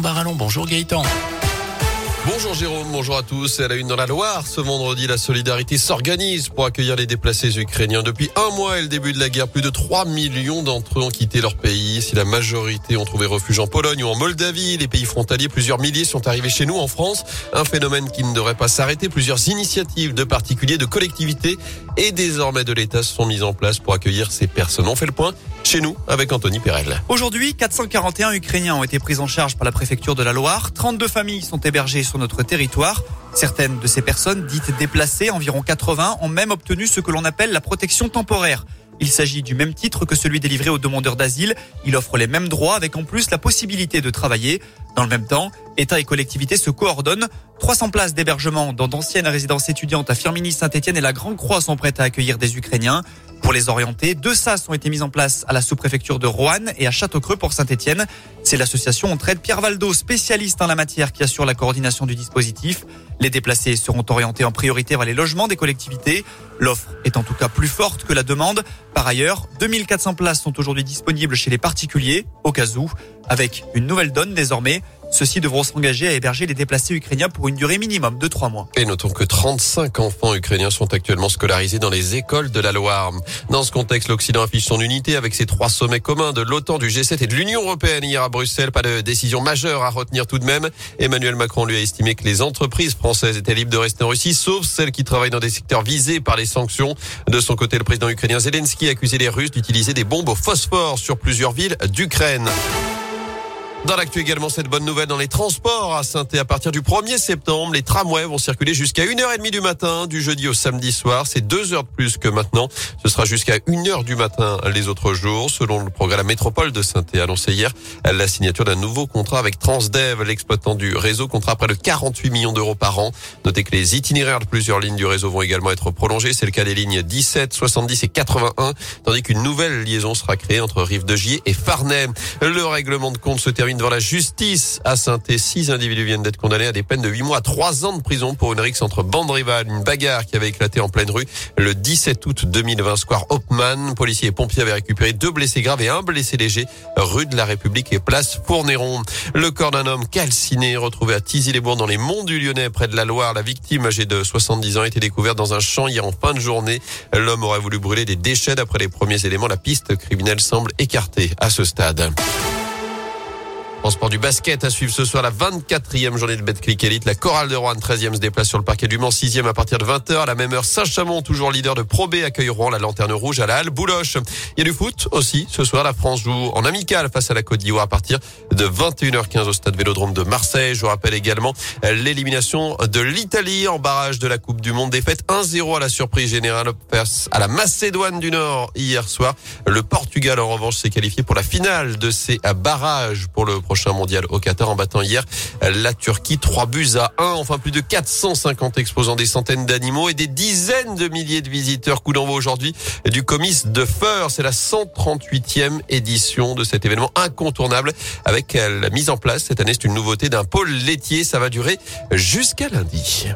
Gaëtan. Bonjour Gaëtan. Bonjour Jérôme, bonjour à tous. À la une dans la Loire, ce vendredi, la solidarité s'organise pour accueillir les déplacés ukrainiens. Depuis un mois et le début de la guerre, plus de 3 millions d'entre eux ont quitté leur pays. Si la majorité ont trouvé refuge en Pologne ou en Moldavie, les pays frontaliers, plusieurs milliers sont arrivés chez nous en France. Un phénomène qui ne devrait pas s'arrêter. Plusieurs initiatives de particuliers, de collectivités et désormais de l'État sont mises en place pour accueillir ces personnes. On fait le point chez nous avec Anthony Perel. Aujourd'hui, 441 Ukrainiens ont été pris en charge par la préfecture de la Loire. 32 familles sont hébergées sur notre territoire. Certaines de ces personnes, dites déplacées, environ 80, ont même obtenu ce que l'on appelle la protection temporaire. Il s'agit du même titre que celui délivré aux demandeurs d'asile. Il offre les mêmes droits avec en plus la possibilité de travailler. Dans le même temps, État et collectivités se coordonnent. 300 places d'hébergement dans d'anciennes résidences étudiantes à Firminy, Saint-Etienne et la Grande Croix sont prêtes à accueillir des Ukrainiens. Pour les orienter, deux SAS ont été mis en place à la sous-préfecture de Roanne et à Châteaucreux pour Saint-Etienne. C'est l'association Entraide Pierre Valdo, spécialiste en la matière, qui assure la coordination du dispositif. Les déplacés seront orientés en priorité vers les logements des collectivités. L'offre est en tout cas plus forte que la demande. Par ailleurs, 2400 places sont aujourd'hui disponibles chez les particuliers, au cas où, avec une nouvelle donne désormais. Ceux-ci devront s'engager à héberger les déplacés ukrainiens pour une durée minimum de trois mois. Et notons que 35 enfants ukrainiens sont actuellement scolarisés dans les écoles de la Loire. Dans ce contexte, l'Occident affiche son unité avec ses trois sommets communs de l'OTAN, du G7 et de l'Union européenne hier à Bruxelles. Pas de décision majeure à retenir tout de même. Emmanuel Macron lui a estimé que les entreprises françaises étaient libres de rester en Russie, sauf celles qui travaillent dans des secteurs visés par les sanctions. De son côté, le président ukrainien Zelensky a accusé les Russes d'utiliser des bombes au phosphore sur plusieurs villes d'Ukraine. Dans l'actu également, cette bonne nouvelle dans les transports à saint à partir du 1er septembre, les tramways vont circuler jusqu'à 1h30 du matin, du jeudi au samedi soir. C'est deux heures de plus que maintenant. Ce sera jusqu'à 1h du matin les autres jours, selon le programme Métropole de saint annoncé hier la signature d'un nouveau contrat avec Transdev, l'exploitant du réseau, contrat près de 48 millions d'euros par an. Notez que les itinéraires de plusieurs lignes du réseau vont également être prolongés. C'est le cas des lignes 17, 70 et 81, tandis qu'une nouvelle liaison sera créée entre Rive de Gier et Farnay. Le règlement de compte se termine devant la justice à saint Six individus viennent d'être condamnés à des peines de 8 mois à 3 ans de prison pour une rixe entre bandes rivales, une bagarre qui avait éclaté en pleine rue le 17 août 2020, square Hopman. Policiers et pompiers avaient récupéré deux blessés graves et un blessé léger, rue de la République et place Fournéron. Le corps d'un homme calciné retrouvé à Tizy-les-Bourgs dans les monts du Lyonnais près de la Loire. La victime âgée de 70 ans a été découverte dans un champ hier en fin de journée. L'homme aurait voulu brûler des déchets d'après les premiers éléments. La piste criminelle semble écartée à ce stade. En sport du basket, à suivre ce soir la 24e journée de Betclic Elite. La chorale de Rouen, 13e, se déplace sur le parquet du Mans, 6e à partir de 20h. À la même heure, Saint-Chamond, toujours leader de Pro B, accueille Rouen, la lanterne rouge à la Halle Bouloche. Il y a du foot aussi. Ce soir, la France joue en amical face à la Côte d'Ivoire à partir de 21h15 au stade Vélodrome de Marseille. Je vous rappelle également l'élimination de l'Italie en barrage de la Coupe du Monde. Défaite 1-0 à la surprise générale face à la Macédoine du Nord hier soir. Le Portugal, en revanche, s'est qualifié pour la finale de ces barrages pour le prochain mondial au Qatar en battant hier la Turquie 3 buts à 1. Enfin, plus de 450 exposants, des centaines d'animaux et des dizaines de milliers de visiteurs. Coup d'envoi aujourd'hui du comice de Feur. C'est la 138e édition de cet événement incontournable avec la mise en place cette année, c'est une nouveauté d'un pôle laitier. Ça va durer jusqu'à lundi.